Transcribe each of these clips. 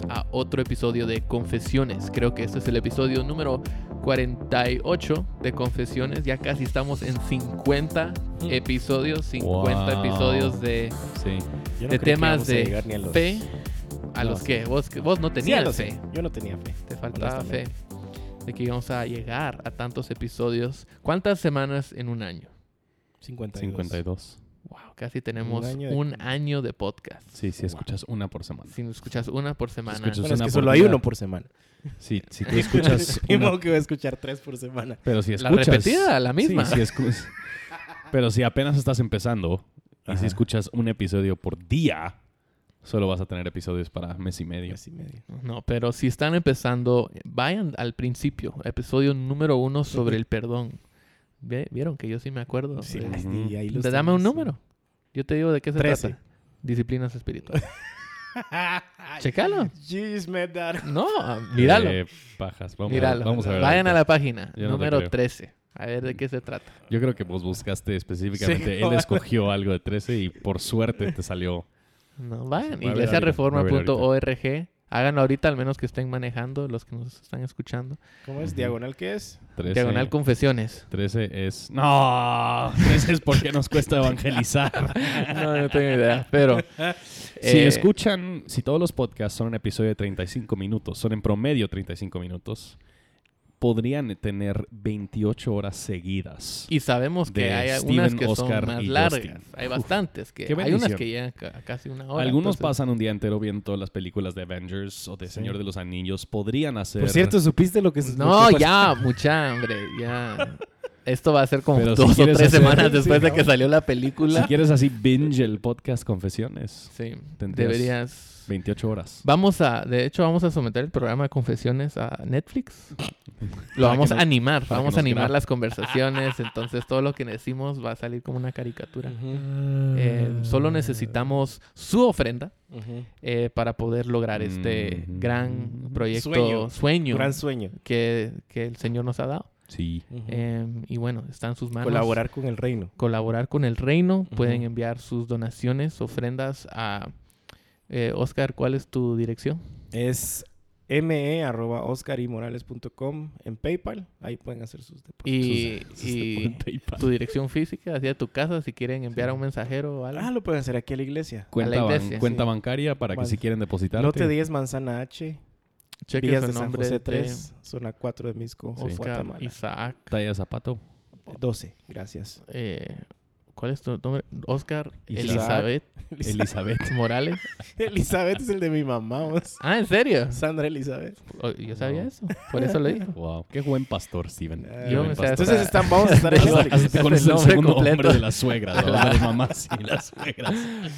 bienvenidos a otro episodio de Confesiones. Creo que este es el episodio número 48 de Confesiones. Ya casi estamos en 50 episodios, 50 Wow. episodios de, Sí. Yo no de temas a de a los- fe. ¿A No, los que Vos, que vos no tenías fe. Yo no tenía fe. Te faltaba fe de que íbamos a llegar a tantos episodios. ¿Cuántas semanas en un año? 52. 52. Wow, casi tenemos un año año de- podcast. Sí, sí, escuchas una por semana. Si escuchas una por semana. escuchas Bueno, es que por solo hay uno por semana. Sí, si tú escuchas una, que voy a escuchar tres por semana. pero si La escuchas repetida, la misma. Sí, sí escu- pero si apenas estás empezando y si escuchas un episodio por día, solo vas a tener episodios para mes y medio. Mes y medio. No, pero si están empezando, vayan al principio, episodio número uno sobre el perdón. ¿Vieron que yo sí me acuerdo? Sí, di, ahí los dame un número. Yo te digo de qué se trata. Disciplinas espirituales. Checalo. Jeez, me that. No, míralo. Eh, pajas. Vamos, míralo. A, vamos a ver. Vayan a la página, Yo no número creo. 13. A ver de qué se trata. Yo creo que vos buscaste específicamente. Sí, Él escogió algo de 13 y por suerte te salió. No, vayan. Voy a ver ahorita, Iglesiareforma.org. Háganlo ahorita, al menos que estén manejando, los que nos están escuchando. ¿Cómo es? ¿Diagonal qué es? 13, Diagonal Confesiones. 13 es. ¡No! 13 es porque nos cuesta evangelizar. no, no tengo idea. Pero. Si eh, escuchan, si todos los podcasts son un episodio de 35 minutos, son en promedio 35 minutos, podrían tener 28 horas seguidas. Y sabemos que hay Steven, algunas que Oscar son más largas. Justin. Hay bastantes. que Hay unas que llegan ca- casi una hora. Algunos entonces- pasan un día entero viendo las películas de Avengers o de Sí. Señor de los Anillos. Podrían hacer. Por cierto, ¿supiste lo que se No, lo que ya, mucha hambre. Ya. Esto va a ser como Pero si dos o tres hacer- semanas Sí, después de que salió la si película. quieres así binge el podcast Confesiones, Sí, tendrías deberías. 28 horas. Vamos a, de hecho, vamos a someter el programa de confesiones a Netflix. Lo vamos a animar, vamos a animar las conversaciones. Entonces, todo lo que decimos va a salir como una caricatura. Eh, solo necesitamos su ofrenda eh, para poder lograr este Mm. gran proyecto, Sueño. sueño, Gran sueño. que, que el Señor nos ha dado. Sí. Eh, y bueno, está en sus manos. Colaborar con el reino. Colaborar con el reino. Pueden enviar sus donaciones, ofrendas a... eh, Oscar, ¿cuál es tu dirección? Es me.oscarimorales.com en PayPal. Ahí pueden hacer sus depósitos. Y, Sus- y sus- PayPal. tu dirección física, hacia tu casa, si quieren enviar a un mensajero o algo. Ah, lo pueden hacer aquí a la iglesia. Cuenta, ban- sí. bancaria para que si quieren depositar. Lote 10, Manzana H. Cheque su de San nombre José de 3, zona 4 de Misco, Oscar Guatemala. Isaac. Talla de zapato. 12, gracias. eh, ¿Cuál es tu nombre? Oscar. Elizabeth Elizabeth. Morales. Elizabeth es el de mi mamá. Ah, ¿en serio? Sandra Elizabeth. Oh, Yo sabía No. eso. Por eso lo dijo. Wow. Qué buen pastor, Steven. Yo buen pastor. Entonces están, vamos a estar en Eso- Netflix. eso- Con el el segundo completo. nombre de las suegras, ¿no? de las mamás y las suegras.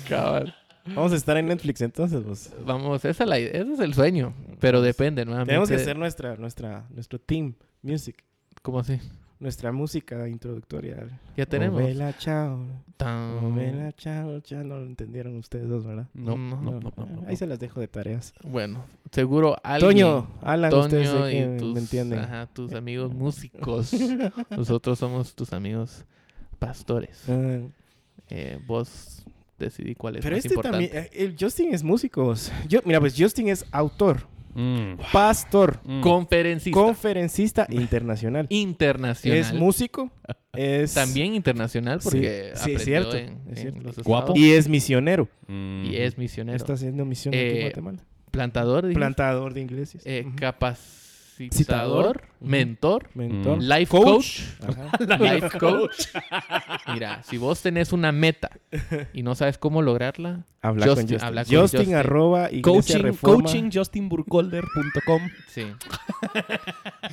Cabal. Vamos a estar en Netflix entonces, vos. Vamos, esa es la, ese es el sueño. Pero depende, nuevamente. Tenemos que hacer nuestra, nuestra, nuestro team music. ¿Cómo así? Nuestra música introductoria. Ya tenemos. Novela, chao. Tan- Novela, chao, chao. No lo entendieron ustedes dos, ¿verdad? No, No, no, no, no, no, Ahí se las dejo de tareas. Bueno, seguro alguien... Toño, Alan, ustedes Toño que y tus, me entienden. ajá, tus amigos músicos. Nosotros somos tus amigos pastores. Ah, Eh, vos decidí cuál es Pero más este importante. también, eh, el Justin es músico. Yo, mira, pues Justin es autor, Mm, pastor, mm. Conferencista. conferencista internacional. internacional. Es músico, es... También internacional Sí, porque sí, es aprendió cierto, en, es en cierto. los Guapo. Y es misionero. Mm. y es misionero. Está haciendo misión aquí Eh, en Guatemala. Plantador, dijiste? Plantador de iglesias. Eh, Ujú. capacitador, Citador. Mentor, Mentor. Mm. life coach. Ajá. Life coach. Mira, si vos tenés una meta y no sabes cómo lograrla, Habla Justin, con Justin. habla con Justin, Justin. arroba Coaching, reforma. coaching justinburkolder.com. sí.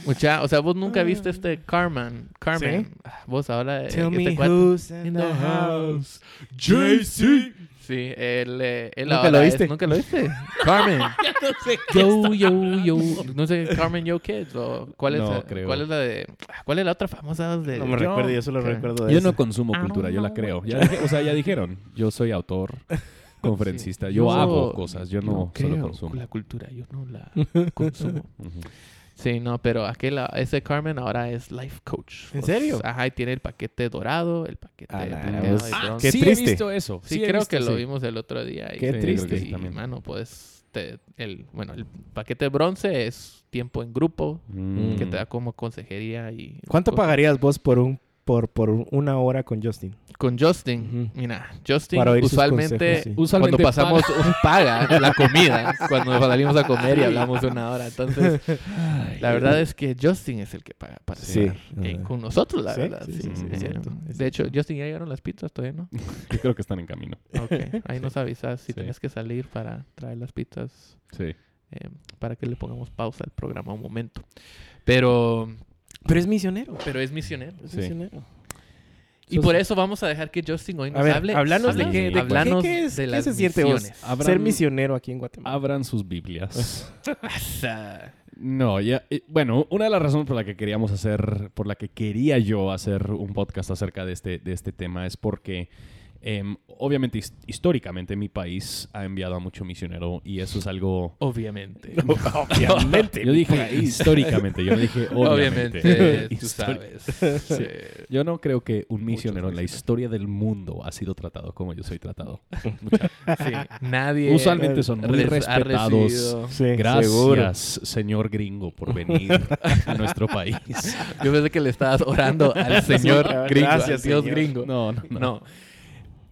Mucha, o sea, vos nunca viste este Carmen. Carmen. Ah, Vos ahora. Tell este me who's in the house. JC. Sí, él, eh, él ¿Nunca ahora lo es- viste? ¿Nunca lo viste? Carmen. Yo, yo, yo. No sé, Carmen Yo Kids. O ¿cuál, es, No, la- creo. ¿Cuál es la de. ¿Cuál es la otra famosa de.? No me recuerdo, yo solo recuerdo de Yo esa. no consumo cultura, yo la creo. Ya o sea, ya dijeron, yo soy autor, conferencista, yo, Yo- hago cosas, yo no solo creo consumo. La cultura, yo no la consumo. Ujú. Sí, no, pero aquel, ese Carmen ahora es life coach. ¿En O serio? sea, Ajá, y tiene el paquete dorado, el paquete A la plateado y Ah. Qué sí triste. he visto eso. Sí, creo visto, que lo sí. vimos el otro día. Y, Qué y, triste. y, Sí, también. mano, pues te- el, bueno, el paquete bronce es tiempo en grupo, Mm. que te da como consejería y... ¿Cuánto pagarías vos por un por, por una hora con Justin? Con Justin, mira, Justin Para oír sus usualmente, consejos, sí. Usualmente cuando pasamos un paga la comida, cuando salimos a comer y hablamos una hora. Entonces, la verdad es que Justin es el que paga para Sí. eh, con nosotros, la Sí, verdad. sí, sí. sí, sí, Eh, es cierto, de hecho, Justin, ¿ya llegaron las pizzas? Todavía no. Yo creo que están en camino. Ok, ahí nos avisas si Sí. tienes que salir para traer las pizzas, Sí. eh, para que le pongamos pausa al programa un momento. Pero, Pero es misionero. pero es misionero. Es Sí. misionero. Y por eso vamos a dejar que Justin hoy nos A ver, hable. háblanos de qué, de háblanos qué, qué es- de qué las se siente vos. Abran- ser misionero aquí en Guatemala. Abran sus Biblias. Asa. No, ya. eh, Bueno, una de las razones por la que queríamos hacer, por la que quería yo hacer un podcast acerca de este, de este tema es porque, em, obviamente, his- históricamente mi país ha enviado a mucho misionero y eso es algo. Obviamente. Obviamente. Yo dije históricamente, yo no dije obviamente. Obviamente, tú sabes. Sí. Yo no creo que un misionero en la historia del mundo ha sido tratado como yo soy tratado. Sí, Nadie Usualmente son muy respetados. seguro. Gracias, señor gringo, por venir a nuestro país. Yo pensé que le estabas orando al señor gringo, gracias, al Dios señor. gringo. No, no, no. No.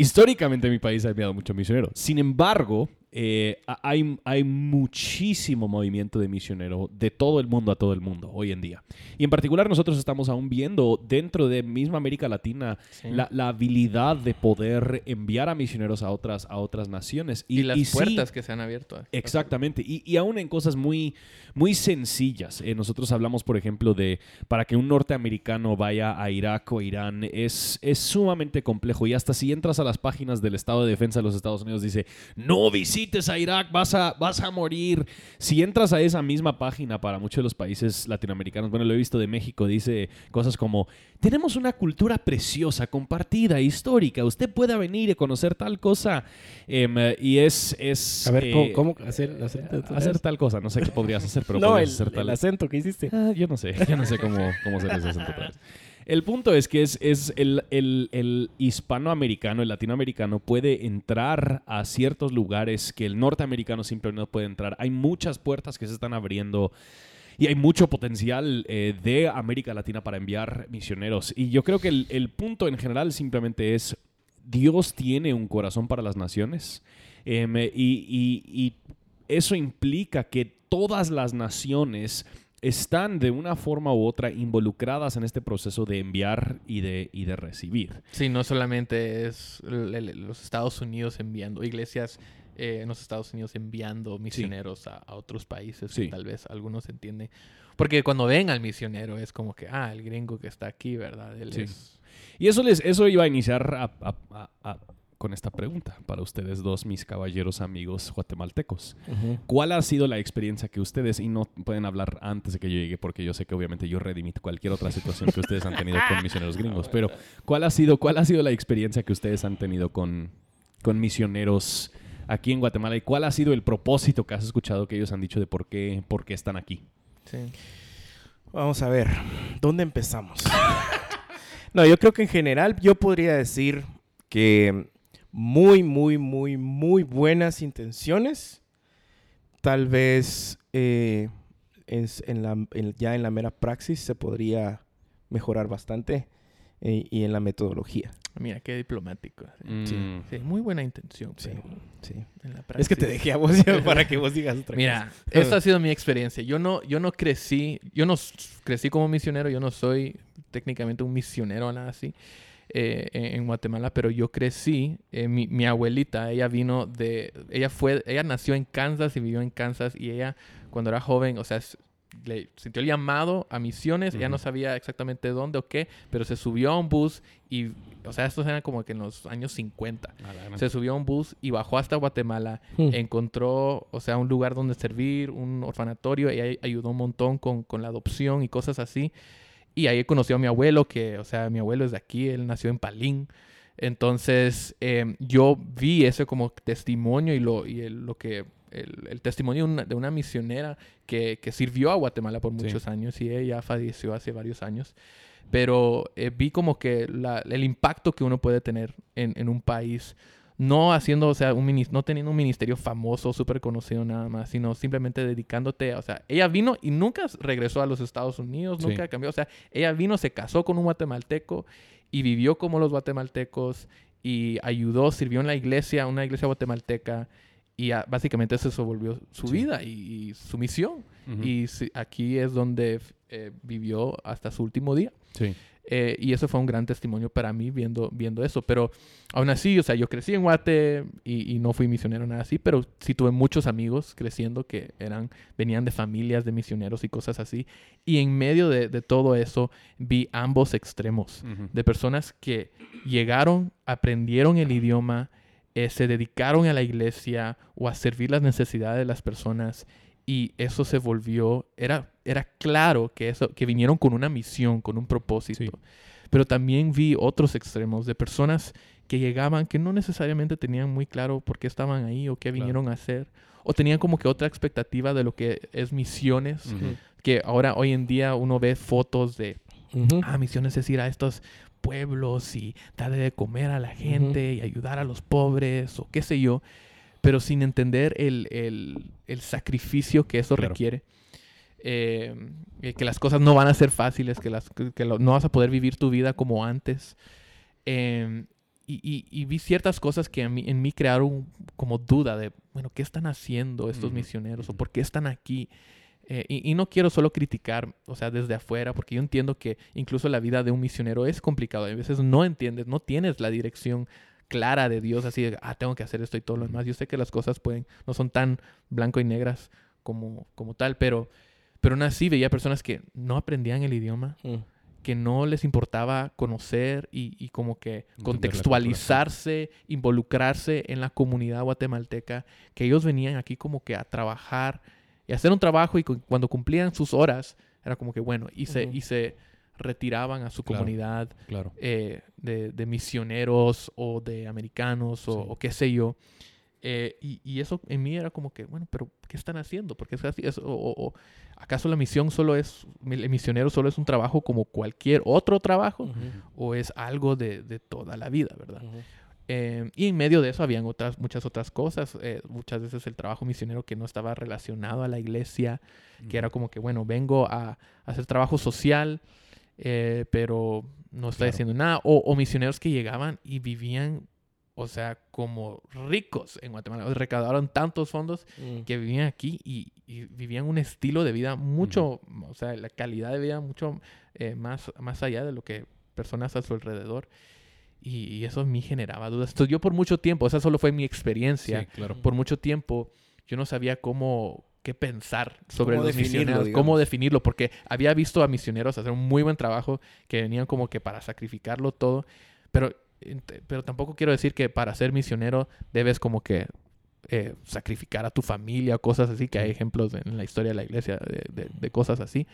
Históricamente mi país ha enviado mucho misionero. Sin embargo, eh, ha- hay, hay muchísimo movimiento de misionero de todo el mundo a todo el mundo hoy en día. Y en particular nosotros estamos aún viendo dentro de misma América Latina Sí. la, la habilidad de poder enviar a misioneros a otras, a otras naciones. Y, las sí, puertas que se han abierto. Exactamente. Y, y aún en cosas muy, muy sencillas. Eh, nosotros hablamos, por ejemplo, de para que un norteamericano vaya a Irak o Irán es, es sumamente complejo. Y hasta si entras a las páginas del Estado de Defensa de los Estados Unidos, dice, no visites a Irak, vas a, vas a morir. Si entras a esa misma página para muchos de los países latinoamericanos, bueno, lo he visto de México, dice cosas como, tenemos una cultura preciosa, compartida, histórica. Usted pueda venir y conocer tal cosa. Em, eh, y es... es A ver, eh, ¿cómo, cómo hacer, hacer, hacer tal cosa. No sé qué podrías hacer, pero no, el, hacer tal. el acento que hiciste. Ah, yo no sé, yo no sé cómo, cómo hacer ese acento. El punto es que es, el, hispanoamericano, el latinoamericano puede entrar a ciertos lugares que el norteamericano simplemente no puede entrar. Hay muchas puertas que se están abriendo y hay mucho potencial eh, de América Latina para enviar misioneros. Y yo creo que el, punto en general simplemente es, Dios tiene un corazón para las naciones em, y eso implica que todas las naciones están de una forma u otra involucradas en este proceso de enviar y de, y de recibir. Sí, no solamente es los Estados Unidos enviando, iglesias eh, en los Estados Unidos enviando misioneros a, a otros países, Sí. tal vez algunos entienden. Porque cuando ven al misionero es como que, ah, el gringo que está aquí, ¿verdad? Él Sí. es... Y eso, les, eso iba a iniciar a- a- a- a- con esta pregunta para ustedes dos, mis caballeros amigos guatemaltecos. ¿Cuál ha sido la experiencia que ustedes, y no pueden hablar antes de que yo llegue, porque yo sé que obviamente yo redimito cualquier otra situación que ustedes han tenido con misioneros gringos, pero ¿cuál ha sido, cuál ha sido la experiencia que ustedes han tenido con, con misioneros aquí en Guatemala y cuál ha sido el propósito que has escuchado que ellos han dicho de por qué, por qué están aquí? Sí. Vamos a ver, ¿dónde empezamos? no, yo creo que en general yo podría decir que muy, muy, muy, muy buenas intenciones. Tal vez eh, en, en la, en- ya en la mera praxis se podría mejorar bastante eh, y en la metodología. Mira, qué diplomático. Sí. Mm. Sí, muy buena intención, Sí, sí. en la Es que te dejé a vos para que vos digas otra Mira, esta ha sido mi experiencia. Yo no, yo no crecí, yo no crecí como misionero, yo no soy técnicamente un misionero o nada así eh, en, Guatemala, pero yo crecí, eh, mi, mi abuelita, ella vino de, ella fue, ella nació en Kansas y vivió en Kansas y ella cuando era joven, o sea, le sintió el llamado a misiones, ella no sabía exactamente dónde o qué, pero se subió a un bus y, o sea, estos eran como que en los años 50. Se subió a un bus y bajó hasta Guatemala Hmm. encontró, o sea, un lugar donde servir, un orfanatorio, y ahí ayudó un montón con, con la adopción y cosas así. Y ahí conoció a mi abuelo, que, o sea, mi abuelo es de aquí, él nació en Palín. Entonces, em, yo vi eso como testimonio y lo, y el- lo que, el, el testimonio de una, de una misionera que, que sirvió a Guatemala por Sí. muchos años y ella falleció hace varios años. Pero eh, vi como que la- el impacto que uno puede tener en, en un país no haciendo, o sea, un no teniendo un ministerio famoso, súper conocido nada más, sino simplemente dedicándote, o sea, ella vino y nunca regresó a los Estados Unidos, Sí. nunca cambió, o sea, ella vino, se casó con un guatemalteco y vivió como los guatemaltecos y ayudó, sirvió en la iglesia, una iglesia guatemalteca y básicamente eso volvió su Sí. vida y, y su misión. Y aquí es donde eh, vivió hasta su último día. Sí. Eh, y eso fue un gran testimonio para mí viendo, viendo eso. Pero aún así, o sea, yo crecí en Guate y, y no fui misionero nada así, pero sí tuve muchos amigos creciendo que eran, venían de familias de misioneros y cosas así. Y en medio de, de todo eso vi ambos extremos de personas que llegaron, aprendieron el idioma, eh, se dedicaron a la iglesia o a servir las necesidades de las personas y eso se volvió, era, era claro que, eso, que vinieron con una misión, con un propósito. Sí. Pero también vi otros extremos de personas que llegaban que no necesariamente tenían muy claro por qué estaban ahí o qué Claro. vinieron a hacer. O tenían como que otra expectativa de lo que es misiones. Que ahora, hoy en día, uno ve fotos de Ujú. ah, misiones es ir a estos pueblos y darle de comer a la gente y ayudar a los pobres o qué sé yo, pero sin entender el, el- el sacrificio que eso Claro. requiere. Eh, eh, que las cosas no van a ser fáciles, que, las, que- lo- no vas a poder vivir tu vida como antes. Eh, y, y- y vi ciertas cosas que mí- en mí crearon como duda de, bueno, ¿qué están haciendo estos misioneros? ¿O por qué están aquí? Eh, y, y no quiero solo criticar, o sea, desde afuera, porque yo entiendo que incluso la vida de un misionero es complicado. A veces no entiendes, no tienes la dirección clara de Dios, así de, ah, tengo que hacer esto y todo lo demás. Yo sé que las cosas pueden, no son tan blanco y negras como, como tal, pero, pero aún así veía personas que no aprendían el idioma, Mm. que no les importaba conocer y, y como que contextualizarse, involucrarse en la comunidad guatemalteca, que ellos venían aquí como que a trabajar y hacer un trabajo y cu- cuando cumplían sus horas, era como que bueno, Ujú. y se retiraban a su Claro. comunidad Claro. eh, de, de misioneros o de americanos o, Sí. o qué sé yo. Eh, y, y eso en mí era como que, bueno, pero ¿qué están haciendo? Porque es así, es- o, o- ¿acaso la misión solo es, el misionero solo es un trabajo como cualquier otro trabajo? Ujú. ¿O es algo de, de toda la vida, verdad? Ujú. Eh, y en medio de eso habían otras, muchas otras cosas. eh, muchas veces el trabajo misionero que no estaba relacionado a la iglesia, que era como que, bueno, vengo a, a hacer trabajo social, eh, pero no estoy Claro. haciendo nada. O, o misioneros que llegaban y vivían, o sea, como ricos en Guatemala. Recaudaron tantos fondos Mm. que vivían aquí y, y vivían un estilo de vida mucho, o sea, la calidad de vida mucho eh, más, más allá de lo que personas a su alrededor. Y, y eso mí generaba dudas. Entonces yo por mucho tiempo, esa solo fue mi experiencia, Sí, claro. por mucho tiempo yo no sabía cómo qué pensar sobre los misioneros, digamos. cómo definirlo, porque había visto a misioneros hacer un muy buen trabajo, que venían como que para sacrificarlo todo, pero, pero tampoco quiero decir que para ser misionero debes como que eh, sacrificar a tu familia, cosas así, que hay ejemplos en la historia de la iglesia de, de- de cosas así.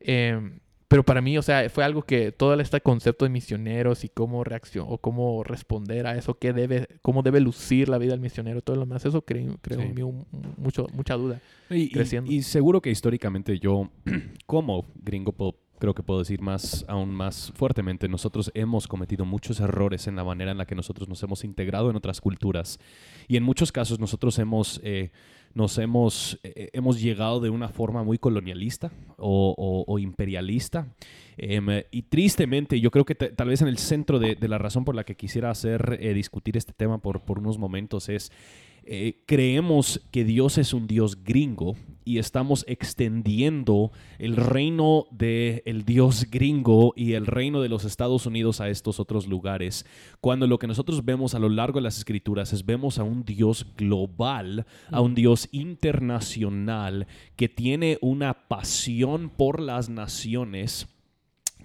Em, pero para mí, o sea, fue algo que todo este concepto de misioneros y cómo reacción o cómo responder a eso, qué debe, cómo debe lucir la vida del misionero, todo lo demás, eso creo, creo Sí. en mí un- mucho, mucha duda. Y, creciendo. y seguro que históricamente yo, como gringo, puedo- creo que puedo decir más, aún más fuertemente, nosotros hemos cometido muchos errores en la manera en la que nosotros nos hemos integrado en otras culturas. Y en muchos casos nosotros hemos, eh, nos hemos, eh, hemos llegado de una forma muy colonialista o, imperialista. Em, y tristemente, yo creo que ta- tal vez en el centro de, de la razón por la que quisiera hacer eh, discutir este tema por, por unos momentos es eh, creemos que Dios es un Dios gringo y estamos extendiendo el reino del Dios gringo y el reino de los Estados Unidos a estos otros lugares, cuando lo que nosotros vemos a lo largo de las escrituras es vemos a un Dios global, a un Dios internacional que tiene una pasión por las naciones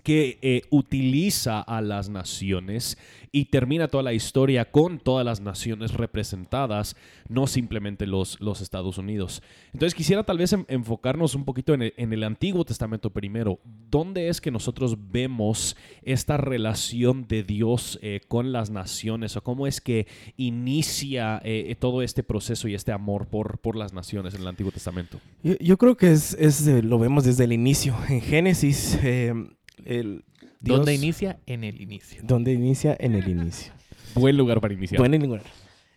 que eh, utiliza a las naciones y termina toda la historia con todas las naciones representadas, no simplemente los, los Estados Unidos. Entonces quisiera tal vez en- enfocarnos un poquito en el, Antiguo Testamento primero. ¿Dónde es que nosotros vemos esta relación de Dios eh, con las naciones o cómo es que inicia eh, todo este proceso y este amor por, por las naciones en el Antiguo Testamento? Yo, creo que es, es, lo vemos desde el inicio. En Génesis, el ¿Dónde inicia? En el inicio. ¿Dónde inicia? En el inicio. Buen lugar para iniciar. Bueno, en lugar.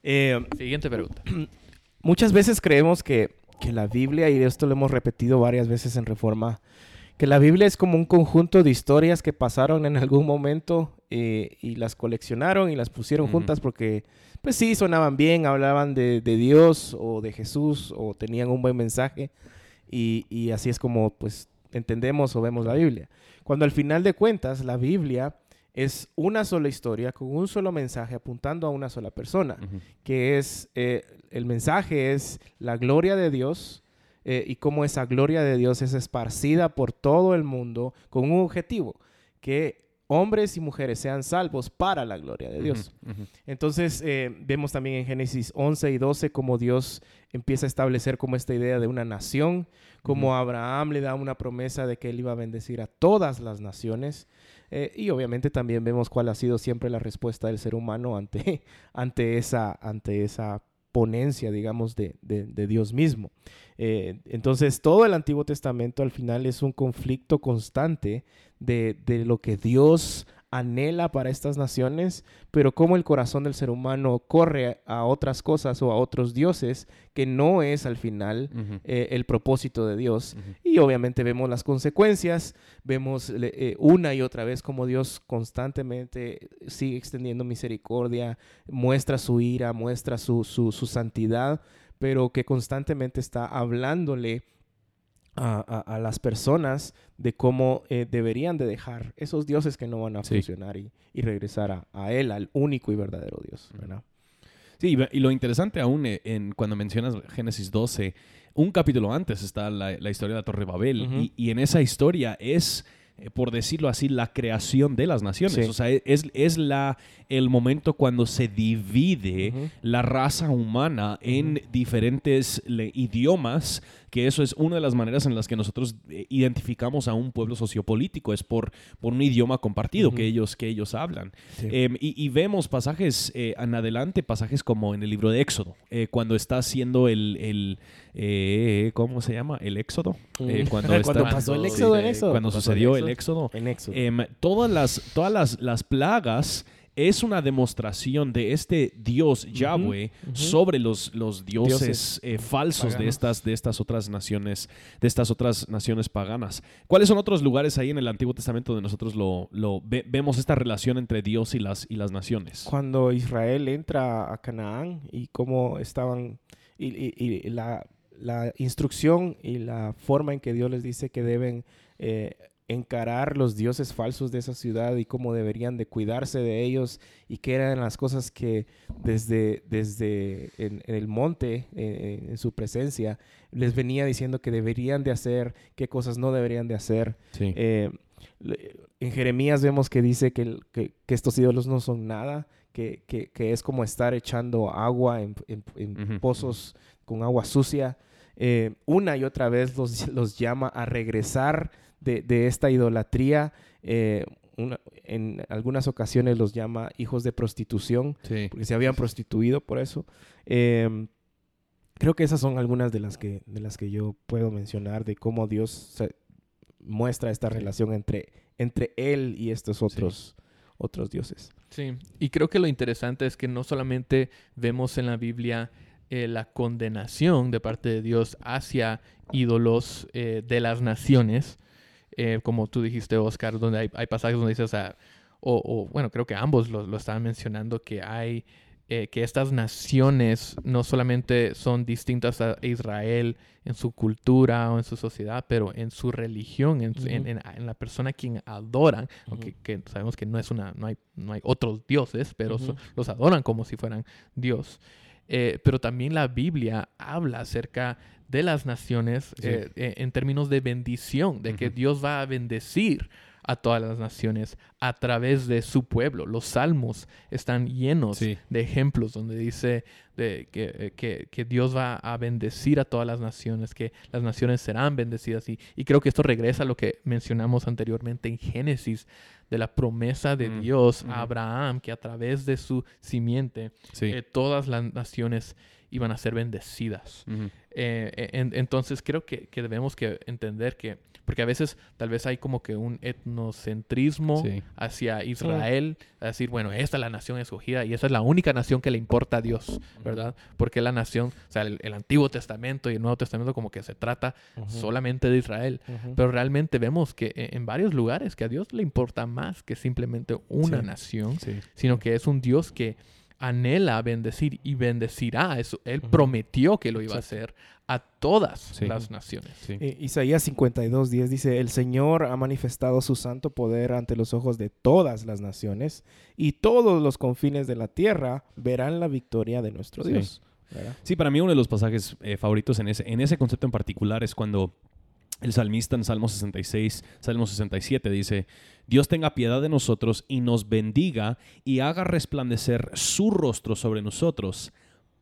Eh, Siguiente pregunta. muchas veces creemos que, que la Biblia, y esto lo hemos repetido varias veces en Reforma, que la Biblia es como un conjunto de historias que pasaron en algún momento eh, y las coleccionaron y las pusieron juntas porque, pues sí, sonaban bien, hablaban de, de Dios o de Jesús o tenían un buen mensaje y, y así es como, pues, entendemos o vemos la Biblia. Cuando al final de cuentas la Biblia es una sola historia con un solo mensaje apuntando a una sola persona que es, eh, el mensaje es la gloria de Dios eh, y cómo esa gloria de Dios es esparcida por todo el mundo con un objetivo, que hombres y mujeres sean salvos para la gloria de Dios. Entonces eh, vemos también en Génesis 11 y 12 cómo Dios empieza a establecer como esta idea de una nación, como. Abraham le da una promesa de que él iba a bendecir a todas las naciones. Eh, y obviamente también vemos cuál ha sido siempre la respuesta del ser humano ante, ante, esa, ante esa ponencia, digamos, de, de- Dios mismo. Eh, entonces, todo el Antiguo Testamento al final es un conflicto constante de, de lo que Dios anhela para estas naciones, pero cómo el corazón del ser humano corre a otras cosas o a otros dioses que no es al final eh, el propósito de Dios. Y obviamente vemos las consecuencias, vemos eh, una y otra vez como Dios constantemente sigue extendiendo misericordia, muestra su ira, muestra su, su, su santidad, pero que constantemente está hablándole a, a- a las personas de cómo eh, deberían de dejar esos dioses que no van a Sí. funcionar y, y regresar a, a Él, al único y verdadero Dios. ¿verdad? Sí, y lo interesante aún eh, en, cuando mencionas Génesis 12, un capítulo antes está la, la historia de la Torre de Babel y, y en esa historia es, eh, por decirlo así, la creación de las naciones. Sí. O sea, e- es, es la, el momento cuando se divide la raza humana en diferentes le- idiomas, que eso es una de las maneras en las que nosotros eh, identificamos a un pueblo sociopolítico, es por, por un idioma compartido que, ellos, que ellos hablan. Sí. Em, y, y vemos pasajes eh, en adelante, pasajes como en el libro de Éxodo, eh, cuando está haciendo el, el ¿cómo se llama? El Éxodo. Mm. cuando, pasó el sí, éxodo en Éxodo. Cuando sucedió el éxodo. Éxodo. en Éxodo. Em, todas las, todas las, las plagas es una demostración de este Dios Yahweh sobre los, los dioses, Dioses eh, falsos de estas, de estas otras naciones, de estas otras naciones paganas. ¿Cuáles son otros lugares ahí en el Antiguo Testamento donde nosotros lo, lo ve- vemos esta relación entre Dios y las, y las naciones? cuando Israel entra a Canaán y cómo estaban y, y- y la, la instrucción y la forma en que Dios les dice que deben eh, encarar los dioses falsos de esa ciudad y cómo deberían de cuidarse de ellos y qué eran las cosas que desde, desde en, en el monte, en su presencia, les venía diciendo que deberían de hacer, qué cosas no deberían de hacer. Sí. Eh, en Jeremías vemos que dice que, que- que estos ídolos no son nada, que, que- es como estar echando agua en, pozos con agua sucia. Eh, una y otra vez los, los llama a regresar de, de esta idolatría. Eh, una- en algunas ocasiones los llama hijos de prostitución sí. porque se habían prostituido por eso. Eh, creo que esas son algunas de las que, de las que yo puedo mencionar de cómo Dios se- muestra esta relación entre, entre Él y estos otros, otros dioses. Sí, y creo que lo interesante es que no solamente vemos en la Biblia eh, la condenación de parte de Dios hacia ídolos eh, de las naciones, eh, como tú dijiste, Oscar, donde hay, hay pasajes donde dice, o sea, o, o, bueno, creo que ambos lo, lo estaban mencionando, que hay, eh, que estas naciones no solamente son distintas a Israel en su cultura o en su sociedad, pero en su religión, en, su- en- Ujú. en- en la persona a quien adoran, aunque Ujú. que sabemos que no es una, no hay, no hay otros dioses, pero so- Ujú. los adoran como si fueran Dios. Eh, pero también la Biblia habla acerca de las naciones Sí. eh, eh, en términos de bendición, de que. Dios va a bendecir a todas las naciones a través de su pueblo. Los salmos están llenos Sí. de ejemplos donde dice de que, eh, que- que Dios va a bendecir a todas las naciones, que las naciones serán bendecidas. Y, y creo que esto regresa a lo que mencionamos anteriormente en Génesis, de la promesa de Mm, Dios a Abraham, que a través de su simiente Sí. eh, todas las naciones iban a ser bendecidas. Eh, en- entonces creo que, que debemos que entender que, porque a veces tal vez hay como que un etnocentrismo Sí. hacia Israel, a decir, bueno, esta es la nación escogida y esa es la única nación que le importa a Dios, ¿verdad? Porque la nación, o sea, el, el Antiguo Testamento y el Nuevo Testamento como que se trata solamente de Israel, pero realmente vemos que e- en varios lugares que a Dios le importa más que simplemente una Sí. nación, Sí. sino que es un Dios que anhela bendecir y bendecirá. Eso, él prometió que lo iba a hacer a todas Sí. las naciones. Sí. Eh, Isaías 52, 10 dice, el Señor ha manifestado su santo poder ante los ojos de todas las naciones y todos los confines de la tierra verán la victoria de nuestro. Dios. Sí, para mí uno de los pasajes eh, favoritos en ese, en ese concepto en particular es cuando el salmista en Salmo 66, Salmo 67 dice, Dios tenga piedad de nosotros y nos bendiga y haga resplandecer su rostro sobre nosotros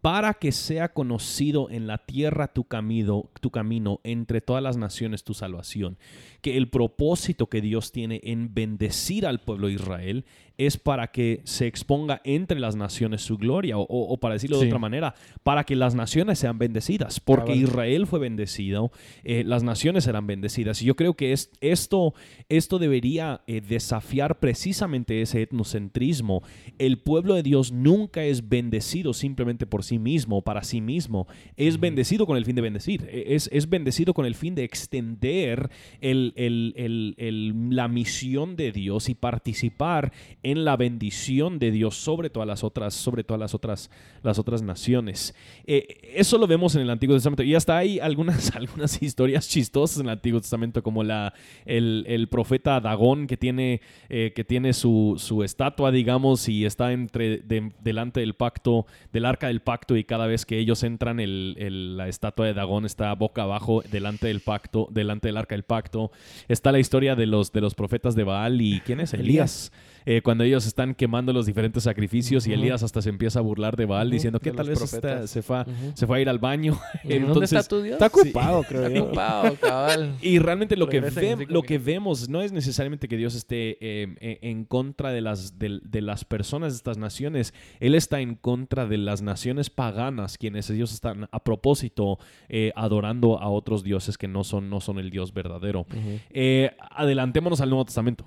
para que sea conocido en la tierra tu camino, tu camino entre todas las naciones tu salvación. Que el propósito que Dios tiene en bendecir al pueblo de Israel es para que se exponga entre las naciones su gloria, o, para decirlo de Sí. otra manera, para que las naciones sean bendecidas, porque. Israel fue bendecido, eh, las naciones serán bendecidas. Y yo creo que es, esto, esto debería eh, desafiar precisamente ese etnocentrismo. El pueblo de Dios nunca es bendecido simplemente por sí mismo, para sí mismo. Es bendecido con el fin de bendecir. E- Es, es bendecido con el fin de extender el- el- el- la misión de Dios y participar en la bendición de Dios sobre todas las otras, sobre todas las otras, las otras naciones. Eh, eso lo vemos en el Antiguo Testamento. Y hasta hay algunas, algunas historias chistosas en el Antiguo Testamento, como la, el, el profeta Dagón que tiene, eh, que tiene su, su estatua, digamos, y está entre, de- delante del pacto, del arca del pacto, y cada vez que ellos entran, el- el- la estatua de Dagón está boca abajo delante del pacto, delante del arca del pacto. Está la historia de los, de los profetas de Baal y ¿quién es? Elías. Eh, cuando ellos están quemando los diferentes sacrificios y. Elías hasta se empieza a burlar de Baal diciendo que tal vez está- se, fue, a- se fue a ir al baño. ¿Dónde Entonces, está tu Dios? Está ocupado, creo Está yo. ocupado, cabal. y realmente lo, que, ve- lo vemos no es necesariamente que Dios esté eh, eh, en contra de las, de, de las personas de estas naciones. Él está en contra de las naciones paganas, quienes ellos están a propósito eh, adorando a otros dioses que no son, no son el Dios verdadero. Eh, adelantémonos al Nuevo Testamento.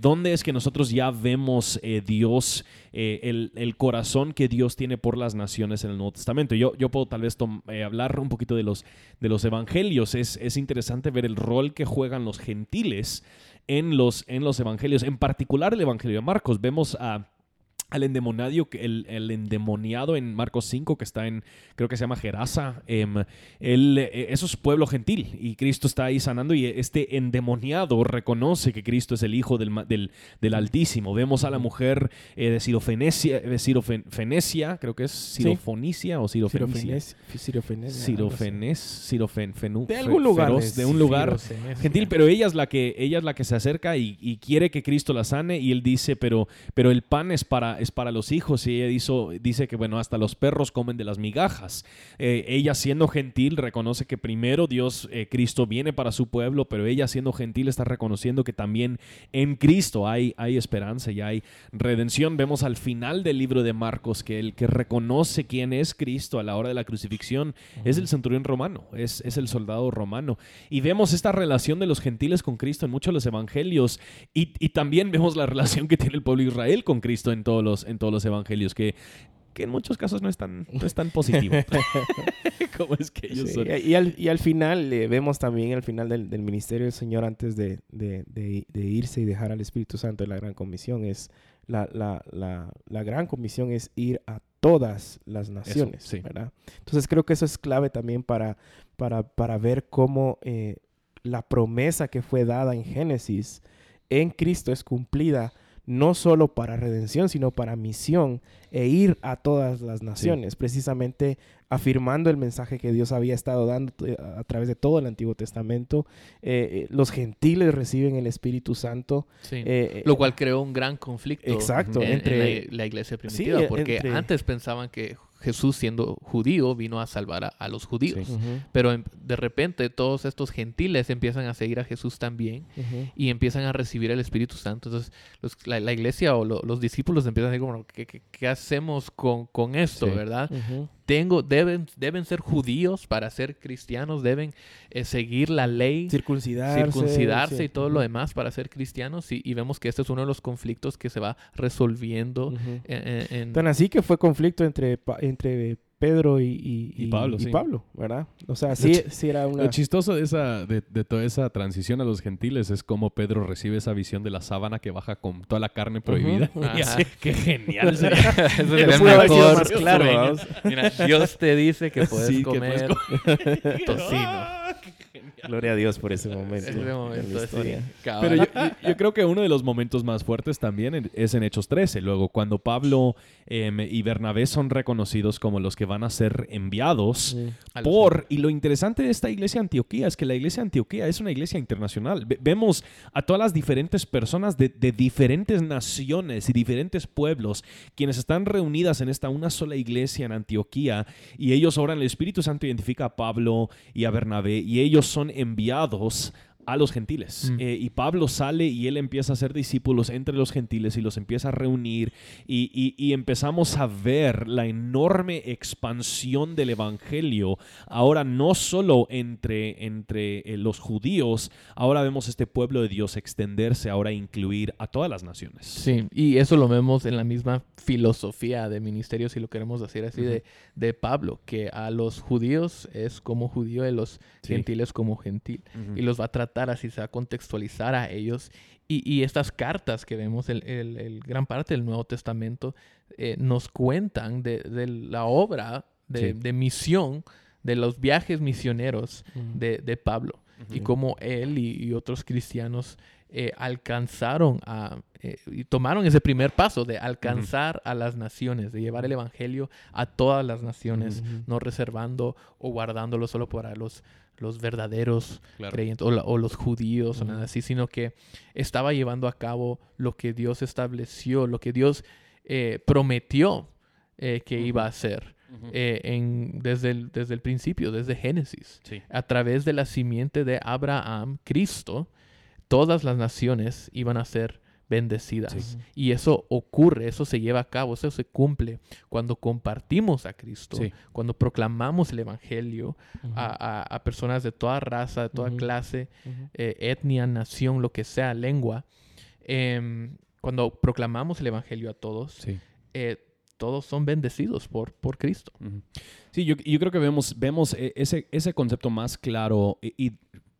¿Dónde es que nosotros ya vemos eh, Dios, eh, el, el corazón que Dios tiene por las naciones en el Nuevo Testamento? Yo, yo puedo tal vez eh, hablar un poquito de los, de los evangelios. Es, es interesante ver el rol que juegan los gentiles en los, en los evangelios. En particular el evangelio de Marcos. Vemos a al endemoniado, que- el, el endemoniado en Marcos 5, que está en, creo que se llama Gerasa, em, él, eh, eso es pueblo gentil y Cristo está ahí sanando y este endemoniado reconoce que Cristo es el Hijo del, del, del Altísimo. Vemos a la mujer eh, de Sirofenecia, de Sirofenecia, creo que es Sirofonicia o Sirofenicia. Sirofenes- Sirofenes, Sirofenfenú. De algún lugar feroz, de un lugar gentil, pero ella es la que ella es la que se acerca y, y quiere que Cristo la sane y él dice, pero pero el pan es para es para los hijos y ella hizo- dice que bueno hasta los perros comen de las migajas. Eh, ella siendo gentil reconoce que primero Dios eh, Cristo viene para su pueblo, pero ella siendo gentil está reconociendo que también en Cristo hay hay esperanza y hay redención. Vemos al final del libro de Marcos que el que reconoce quién es Cristo a la hora de la crucifixión es el centurión romano, es, es el soldado romano. Y vemos esta relación de los gentiles con Cristo en muchos de los evangelios y, y también vemos la relación que tiene el pueblo de Israel con Cristo en todos los, en todos los evangelios, que, que en muchos casos no es tan, no es tan positivo. como es que ellos Sí, son. y, al, y al final eh, vemos también al final del, del ministerio del Señor antes de, de- de- de irse y dejar al Espíritu Santo en la gran comisión es la, la, la, la gran comisión es ir a todas las naciones, sí. ¿verdad? Entonces creo que eso es clave también para, para, para ver cómo eh, la promesa que fue dada en Génesis en Cristo es cumplida no solo para redención, sino para misión e ir a todas las naciones, precisamente afirmando el mensaje que Dios había estado dando eh, a través de todo el Antiguo Testamento. Eh, eh, los gentiles reciben el Espíritu Santo. Sí. eh, Lo cual creó un gran conflicto Exacto, en, en entre- la, la iglesia primitiva, Sí, porque entre- antes pensaban que Jesús siendo judío vino a salvar a, a los judíos, Sí. pero en- de repente todos estos gentiles empiezan a seguir a Jesús también y empiezan a recibir el Espíritu Santo. Entonces los- la, la iglesia o lo- los discípulos empiezan a decir, bueno, ¿qué, qué- qué hacemos con, con esto, Sí. verdad? Tengo, deben, deben ser judíos para ser cristianos, deben eh, seguir la ley, Circuncidarse. circuncidarse sí. y todo lo demás para ser cristianos. Y, y vemos que este es uno de los conflictos que se va resolviendo en- en- Tan así que fue conflicto entre, entre Pedro y, y- Y Pablo, sí. ¿verdad? O sea, sí, sí era una... Lo chistoso de, esa, de, de toda esa transición a los gentiles es cómo Pedro recibe esa visión de la sábana que baja con toda la carne prohibida. Sí, Qué genial sería. Eso sería el mejor más claro. Mira, Dios te dice que puedes Sí, que puedes comer tocino. Gloria a Dios por ese momento. Ese momento, sí. Pero yo, creo que uno de los momentos más fuertes también es en Hechos 13. Luego, cuando Pablo em, y Bernabé son reconocidos como los que van a ser enviados por... Y lo interesante de esta iglesia de Antioquía es que la iglesia de Antioquía es una iglesia internacional. Ve- vemos a todas las diferentes personas de, de diferentes naciones y diferentes pueblos quienes están reunidas en esta una sola iglesia en Antioquía y ellos oran, el Espíritu Santo identifica a Pablo y a Bernabé y ellos son enviados a los gentiles. Mm. Eh, y Pablo sale y él empieza a hacer discípulos entre los gentiles y los empieza a reunir y, y- y empezamos a ver la enorme expansión del Evangelio. Ahora no solo entre, entre eh, los judíos, ahora vemos este pueblo de Dios extenderse, ahora incluir a todas las naciones. Sí, y eso lo vemos en la misma filosofía de ministerio, si lo queremos decir así, de, de Pablo, que a los judíos es como judío y a los Sí. gentiles como gentil. Y los va a tratar así, se va a contextualizar a ellos. Y, y estas cartas que vemos, el, el- el gran parte del Nuevo Testamento, eh, nos cuentan de, de la obra de, Sí. de misión, de los viajes misioneros Mm. de, de Pablo y cómo él y, y otros cristianos eh, alcanzaron a eh, y tomaron ese primer paso de alcanzar a las naciones, de llevar el evangelio a todas las naciones, no reservando o guardándolo solo para los, los verdaderos Claro. creyentes o, la- o los judíos o nada así, sino que estaba llevando a cabo lo que Dios estableció, lo que Dios eh, prometió eh, que iba a hacer eh, en, desde, el, desde el principio, desde Génesis Sí. a través de la simiente de Abraham, Cristo, todas las naciones iban a ser bendecidas. Sí. Y eso ocurre, eso se lleva a cabo, eso se cumple cuando compartimos a Cristo, Sí. cuando proclamamos el Evangelio a, a- a personas de toda raza, de toda clase, eh, etnia, nación, lo que sea, lengua. Em, cuando proclamamos el Evangelio a todos, Sí. eh, todos son bendecidos por, por Cristo. Sí, yo, yo creo que vemos, vemos eh, ese, ese concepto más claro y, y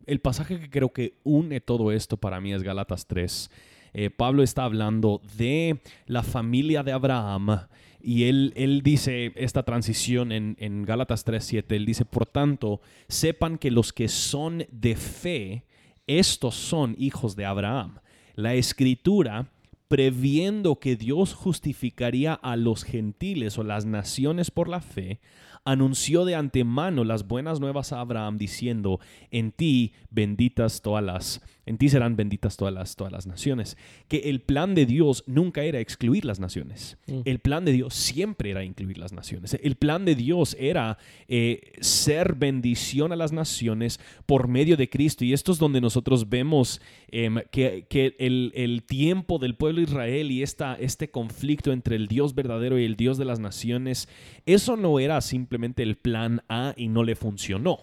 el pasaje que creo que une todo esto para mí es Galatas 3. Eh, Pablo está hablando de la familia de Abraham y él, él dice esta transición en, en Gálatas 3.7, él dice, por tanto, sepan que los que son de fe, estos son hijos de Abraham. La escritura previendo que Dios justificaría a los gentiles o las naciones por la fe, anunció de antemano las buenas nuevas a Abraham diciendo, en ti benditas todas las, en ti serán benditas todas las, todas las naciones. Que el plan de Dios nunca era excluir las naciones. Mm. El plan de Dios siempre era incluir las naciones. El plan de Dios era eh, ser bendición a las naciones por medio de Cristo. Y esto es donde nosotros vemos em, que, que el, el tiempo del pueblo de Israel y esta, este conflicto entre el Dios verdadero y el Dios de las naciones, eso no era simplemente el plan A y no le funcionó.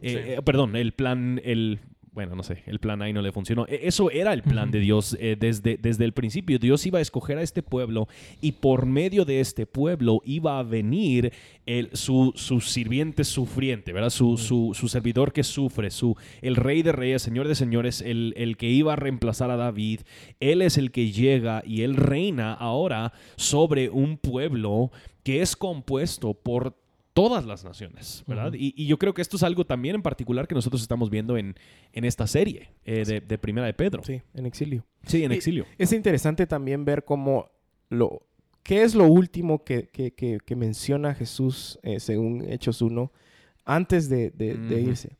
Eh, eh, perdón, el plan, el, bueno, no sé, el plan A y no le funcionó. E- Eso era el plan de Dios eh, desde, desde el principio. Dios iba a escoger a este pueblo y por medio de este pueblo iba a venir el, su, su sirviente sufriente, ¿verdad? Su, su, su servidor que sufre, su, el rey de reyes, señor de señores, el, el que iba a reemplazar a David. Él es el que llega y él reina ahora sobre un pueblo que es compuesto por todas las naciones, ¿verdad? Y, y yo creo que esto es algo también en particular que nosotros estamos viendo en, en esta serie eh, de, de Primera de Pedro. Sí, en exilio. Sí, en Y- exilio. Es interesante también ver cómo lo... ¿Qué es lo último que, que- que- que menciona Jesús eh, según Hechos 1 antes de, de- de Ujú. irse?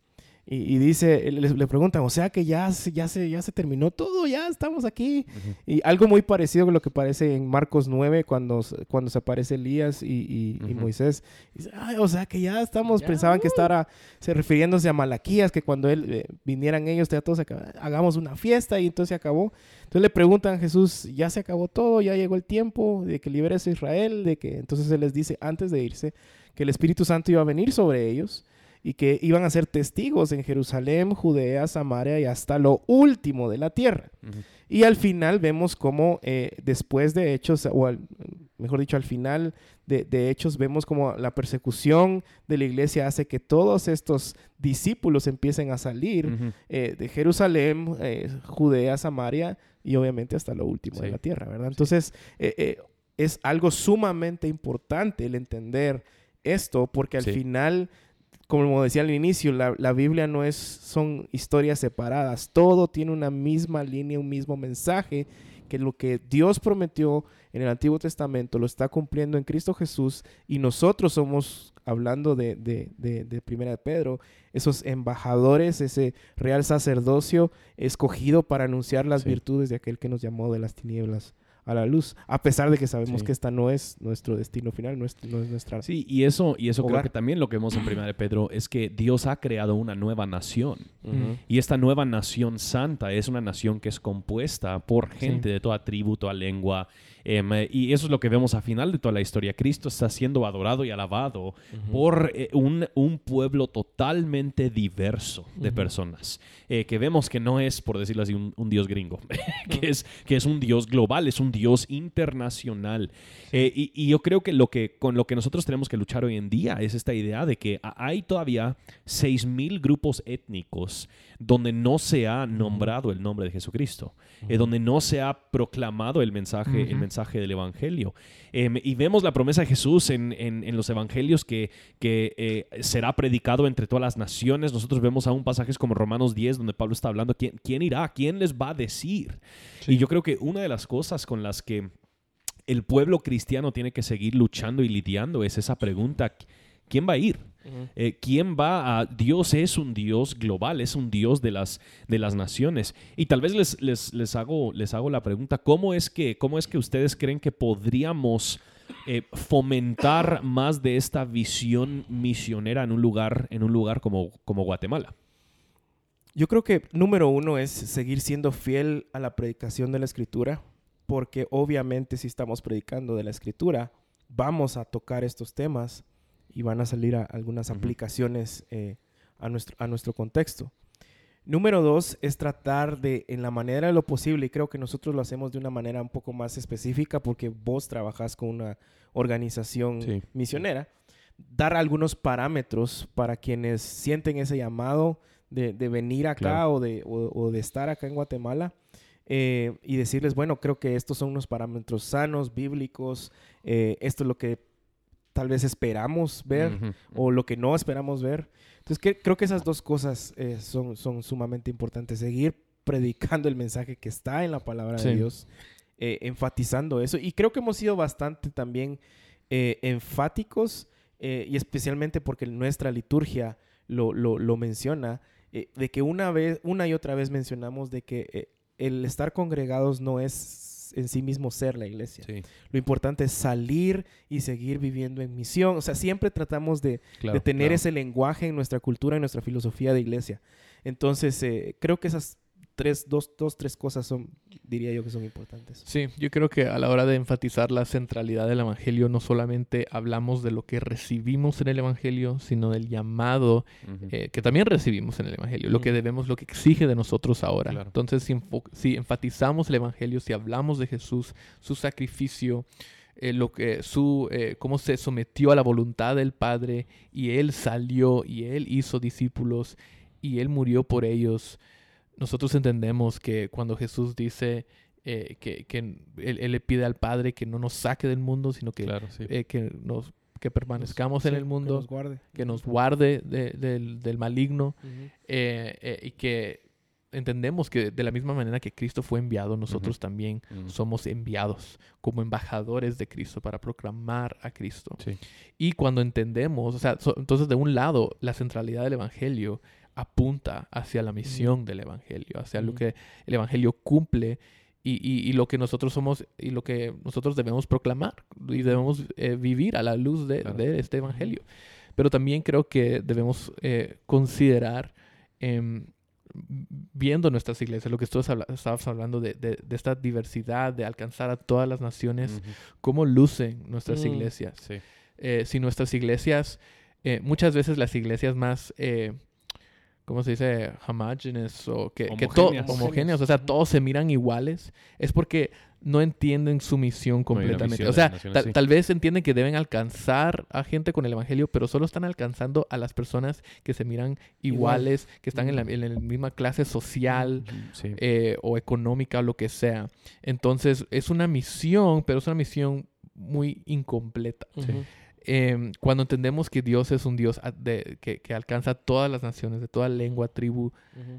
Y, dice, le, le, preguntan, o sea que ya, ya, se, ya se terminó todo, ya estamos aquí. Y algo muy parecido con lo que parece en Marcos 9, cuando, cuando se aparece Elías y, y, Moisés. Dice, o sea que ya estamos, pensaban que estaba se refiriéndose a Malaquías, que cuando él, eh, vinieran ellos, ya todos hagamos una fiesta y entonces se acabó. Entonces le preguntan a Jesús, ya se acabó todo, ya llegó el tiempo de que liberes a Israel, de que entonces él les dice antes de irse que el Espíritu Santo iba a venir sobre ellos y que iban a ser testigos en Jerusalén, Judea, Samaria y hasta lo último de la tierra. Y al final vemos cómo eh, después de Hechos, o mejor dicho, al final de, Hechos, vemos cómo la persecución de la iglesia hace que todos estos discípulos empiecen a salir eh, de Jerusalén, eh, Judea, Samaria y obviamente hasta lo último de la tierra, ¿verdad? Entonces, es algo sumamente importante el entender esto, porque al final como decía al inicio, la, Biblia no es, son historias separadas. Todo tiene una misma línea, un mismo mensaje, que lo que Dios prometió en el Antiguo Testamento lo está cumpliendo en Cristo Jesús y nosotros somos, hablando de, de, Primera de Pedro, esos embajadores, ese real sacerdocio escogido para anunciar las virtudes de aquel que nos llamó de las tinieblas a la luz, a pesar de que sabemos que esta no es nuestro destino final, no es, nuestra. Sí, y eso, y eso creo que también lo que vemos en Primera de Pedro es que Dios ha creado una nueva nación. Y esta nueva nación santa es una nación que es compuesta por gente de toda tribu, toda lengua, Em, y eso es lo que vemos al final de toda la historia. Cristo está siendo adorado y alabado por eh, un, un, pueblo totalmente diverso de personas. Eh, que vemos que no es, por decirlo así, un, Dios gringo, que, es, que es un Dios global, es un Dios internacional. Eh, y, y, yo creo que, lo que con lo que nosotros tenemos que luchar hoy en día es esta idea de que hay todavía 6.000 grupos étnicos donde no se ha nombrado el nombre de Jesucristo, donde no se ha proclamado el mensaje, el mensaje del Evangelio. Em, y vemos la promesa de Jesús en, en, los Evangelios que, que eh, será predicado entre todas las naciones. Nosotros vemos aún pasajes como Romanos 10, donde Pablo está hablando, ¿quién, quién irá? ¿Quién les va a decir? Y yo creo que una de las cosas con las que el pueblo cristiano tiene que seguir luchando y lidiando es esa pregunta, ¿quién va a ir? Eh, ¿Quién va a...? Dios es un Dios global, es un Dios de las, de las naciones. Y tal vez les, les, les, hago, les hago la pregunta, ¿cómo es que, cómo es que ustedes creen que podríamos eh, fomentar más de esta visión misionera en un lugar, en un lugar como, como Guatemala? Yo creo que número uno es seguir siendo fiel a la predicación de la escritura, porque obviamente si estamos predicando de la escritura, vamos a tocar estos temas y van a salir algunas aplicaciones eh, a, nuestro, a nuestro contexto. Número dos es tratar de, en la manera de lo posible, y creo que nosotros lo hacemos de una manera un poco más específica porque vos trabajas con una organización misionera, dar algunos parámetros para quienes sienten ese llamado de, venir acá o, de, o, de estar acá en Guatemala. Eh, y decirles, bueno, creo que estos son unos parámetros sanos, bíblicos, eh, esto es lo que tal vez esperamos ver o lo que no esperamos ver. Entonces creo que esas dos cosas eh, son, son sumamente importantes. Seguir predicando el mensaje que está en la palabra de Dios, eh, enfatizando eso. Y creo que hemos sido bastante también eh, enfáticos y especialmente porque nuestra liturgia lo, lo, lo menciona, de que una vez, una y otra vez mencionamos de que el estar congregados no es en sí mismo ser la iglesia. Lo importante es salir y seguir viviendo en misión. O sea, siempre tratamos de, tener ese lenguaje en nuestra cultura, en nuestra filosofía de iglesia. Entonces, eh, creo que esas tres, dos, dos, tres cosas son, diría yo que son importantes. Sí, yo creo que a la hora de enfatizar la centralidad del Evangelio, no solamente hablamos de lo que recibimos en el Evangelio, sino del llamado eh, que también recibimos en el Evangelio, lo que debemos, lo que exige de nosotros ahora. Entonces, si, enfatizamos el Evangelio, si hablamos de Jesús, su sacrificio, eh, lo que su eh, cómo se sometió a la voluntad del Padre y él salió y él hizo discípulos y él murió por ellos nosotros entendemos que cuando Jesús dice eh, que, él, le pide al Padre que no nos saque del mundo, sino que, eh, que, nos, que permanezcamos en el mundo, que nos guarde, que nos guarde del, maligno eh, y que entendemos que de la misma manera que Cristo fue enviado, nosotros también somos enviados como embajadores de Cristo para proclamar a Cristo. Y cuando entendemos, o sea, entonces de un lado, la centralidad del Evangelio apunta hacia la misión del Evangelio, hacia lo que el Evangelio cumple y, y- y lo que nosotros somos y lo que nosotros debemos proclamar y debemos eh, vivir a la luz de, Claro. de este Evangelio. Pero también creo que debemos eh, considerar, em, viendo nuestras iglesias, lo que tú estabas hablando de, de- de esta diversidad, de alcanzar a todas las naciones, cómo lucen nuestras Mm. iglesias. Sí. Eh, si nuestras iglesias, muchas veces las iglesias más, ¿cómo se dice? Homogéneas o que, que to- Homogéneas. homogéneas, o sea, todos se miran iguales, es porque no entienden su misión completamente. o sea, tal, sí. tal vez entienden que deben alcanzar a gente con el evangelio, pero solo están alcanzando a las personas que se miran Igual. iguales, que están en, la, Mm. en la misma clase social Sí. eh, o económica o lo que sea. Entonces, es una misión, pero es una misión muy incompleta. Ujú. Eh, cuando entendemos que Dios es un Dios de- que, que alcanza todas las naciones, de toda lengua, tribu,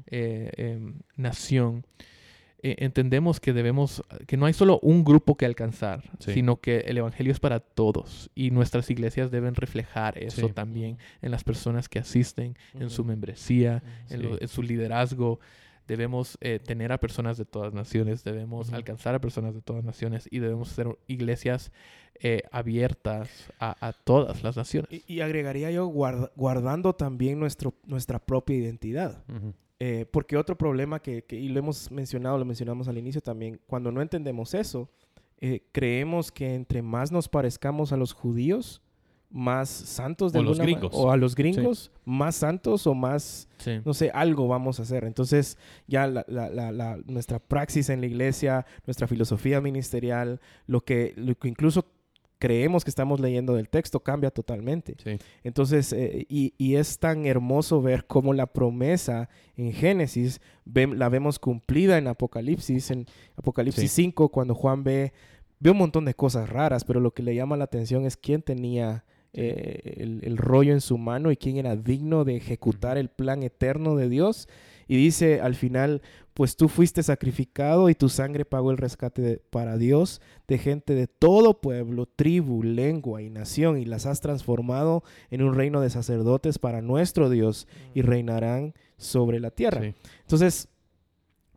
eh, em, nación, eh, entendemos que debemos, que no hay solo un grupo que alcanzar, Sí. sino que el Evangelio es para todos y nuestras iglesias deben reflejar eso Sí. también en las personas que asisten, en su membresía, en, Sí. lo- en su liderazgo. Debemos eh, tener a personas de todas naciones, debemos alcanzar a personas de todas naciones y debemos ser iglesias eh, abiertas a, a todas las naciones. Y, y agregaría yo guarda- guardando también nuestro, nuestra propia identidad. Eh, porque otro problema que, que- y lo hemos mencionado, lo mencionamos al inicio también, cuando no entendemos eso, creemos que entre más nos parezcamos a los judíos, más santos de O los gringos. o a los gringos, más santos o más, Sí. no sé, algo vamos a hacer. Entonces ya la- la- la- la- nuestra praxis en la iglesia, nuestra filosofía ministerial, lo que, lo que incluso creemos que estamos leyendo del texto cambia totalmente. Sí. Entonces, eh, y, y es tan hermoso ver cómo la promesa en Génesis la vemos cumplida en Apocalipsis, en Apocalipsis Sí. 5, cuando Juan ve, ve un montón de cosas raras, pero lo que le llama la atención es quién tenía eh, el, el rollo en su mano y quién era digno de ejecutar el plan eterno de Dios. Y dice al final, pues tú fuiste sacrificado y tu sangre pagó el rescate de- para Dios de gente de todo pueblo, tribu, lengua y nación y las has transformado en un reino de sacerdotes para nuestro Dios y reinarán sobre la tierra. Sí. Entonces,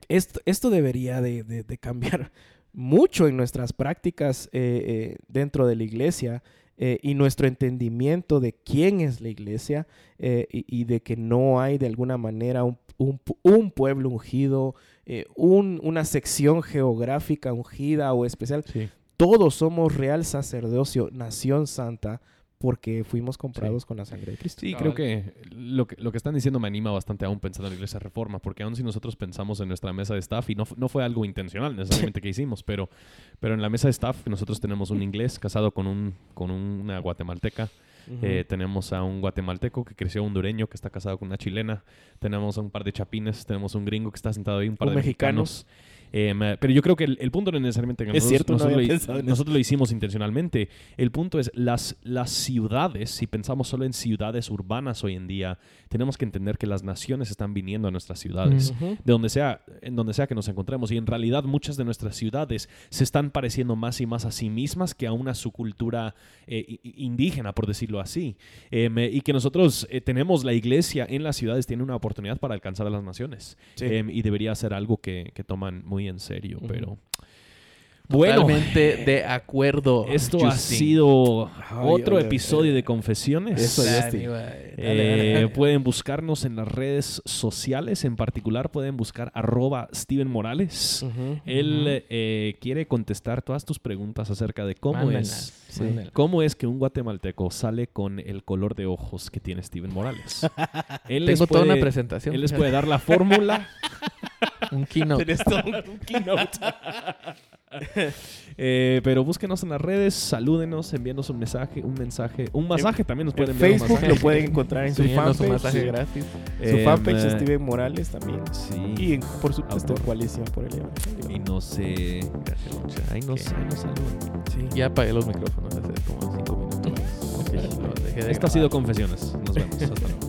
esto, esto debería de, de- de cambiar mucho en nuestras prácticas eh, eh, dentro de la iglesia eh, y nuestro entendimiento de quién es la iglesia eh, y, y de que no hay de alguna manera un, un pu- un pueblo ungido, eh, un- una sección geográfica ungida o especial. Sí. Todos somos real sacerdocio, nación santa, porque fuimos comprados con la sangre de Cristo. Sí, creo que lo, que lo que están diciendo me anima bastante aún pensando en la Iglesia Reforma, porque aún si nosotros pensamos en nuestra mesa de staff, y no, no fue algo intencional necesariamente que hicimos, pero, pero en la mesa de staff nosotros tenemos un inglés casado con, un, con una guatemalteca, eh, tenemos a un guatemalteco que creció hondureño, que está casado con una chilena, tenemos a un par de chapines, tenemos un gringo que está sentado ahí, un par Un de mexicano. mexicanos. Eh, pero yo creo que el, el punto no es necesariamente que Es nosotros, cierto, no nosotros, había lo, hi- pensado en eso. nosotros lo hicimos intencionalmente. El punto es las, las ciudades, si pensamos solo en ciudades urbanas hoy en día, tenemos que entender que las naciones están viniendo a nuestras ciudades de donde sea, en donde sea que nos encontremos. Y en realidad muchas de nuestras ciudades se están pareciendo más y más a sí mismas que a una subcultura eh, i- i- indígena, por decirlo así. Em, eh, y que nosotros eh, tenemos la iglesia en las ciudades, tiene una oportunidad para alcanzar a las naciones. Sí. Em, y debería ser algo que, que toman muy en serio. Pero bueno, Totalmente de acuerdo. esto ha sido otro episodio de Confesiones. Eso, Dale, Justin. güey, dale, Eh, dale. pueden buscarnos en las redes sociales, en particular pueden buscar arroba Steven Morales. Él eh, quiere contestar todas tus preguntas acerca de cómo es, Sí. cómo es que un guatemalteco sale con el color de ojos que tiene Steven Morales. Él les Tengo toda una puede- presentación. Él les puede dar la fórmula. Un keynote. Un. Eh, pero búsquenos en las redes, salúdenos, envíenos un mensaje, un mensaje, un masaje también nos En pueden enviar Facebook lo pueden encontrar en su fanpage. masaje gratis. Su Em, fanpage eh, Steven Morales también. Sí. Y en- por supuesto. Coalición por el Evangelio. Y nos, eh, ahí nos, ahí nos saludan. Sí. Ya apagué los micrófonos como minutos. Esto ha sido Confesiones. Nos vemos. Hasta luego.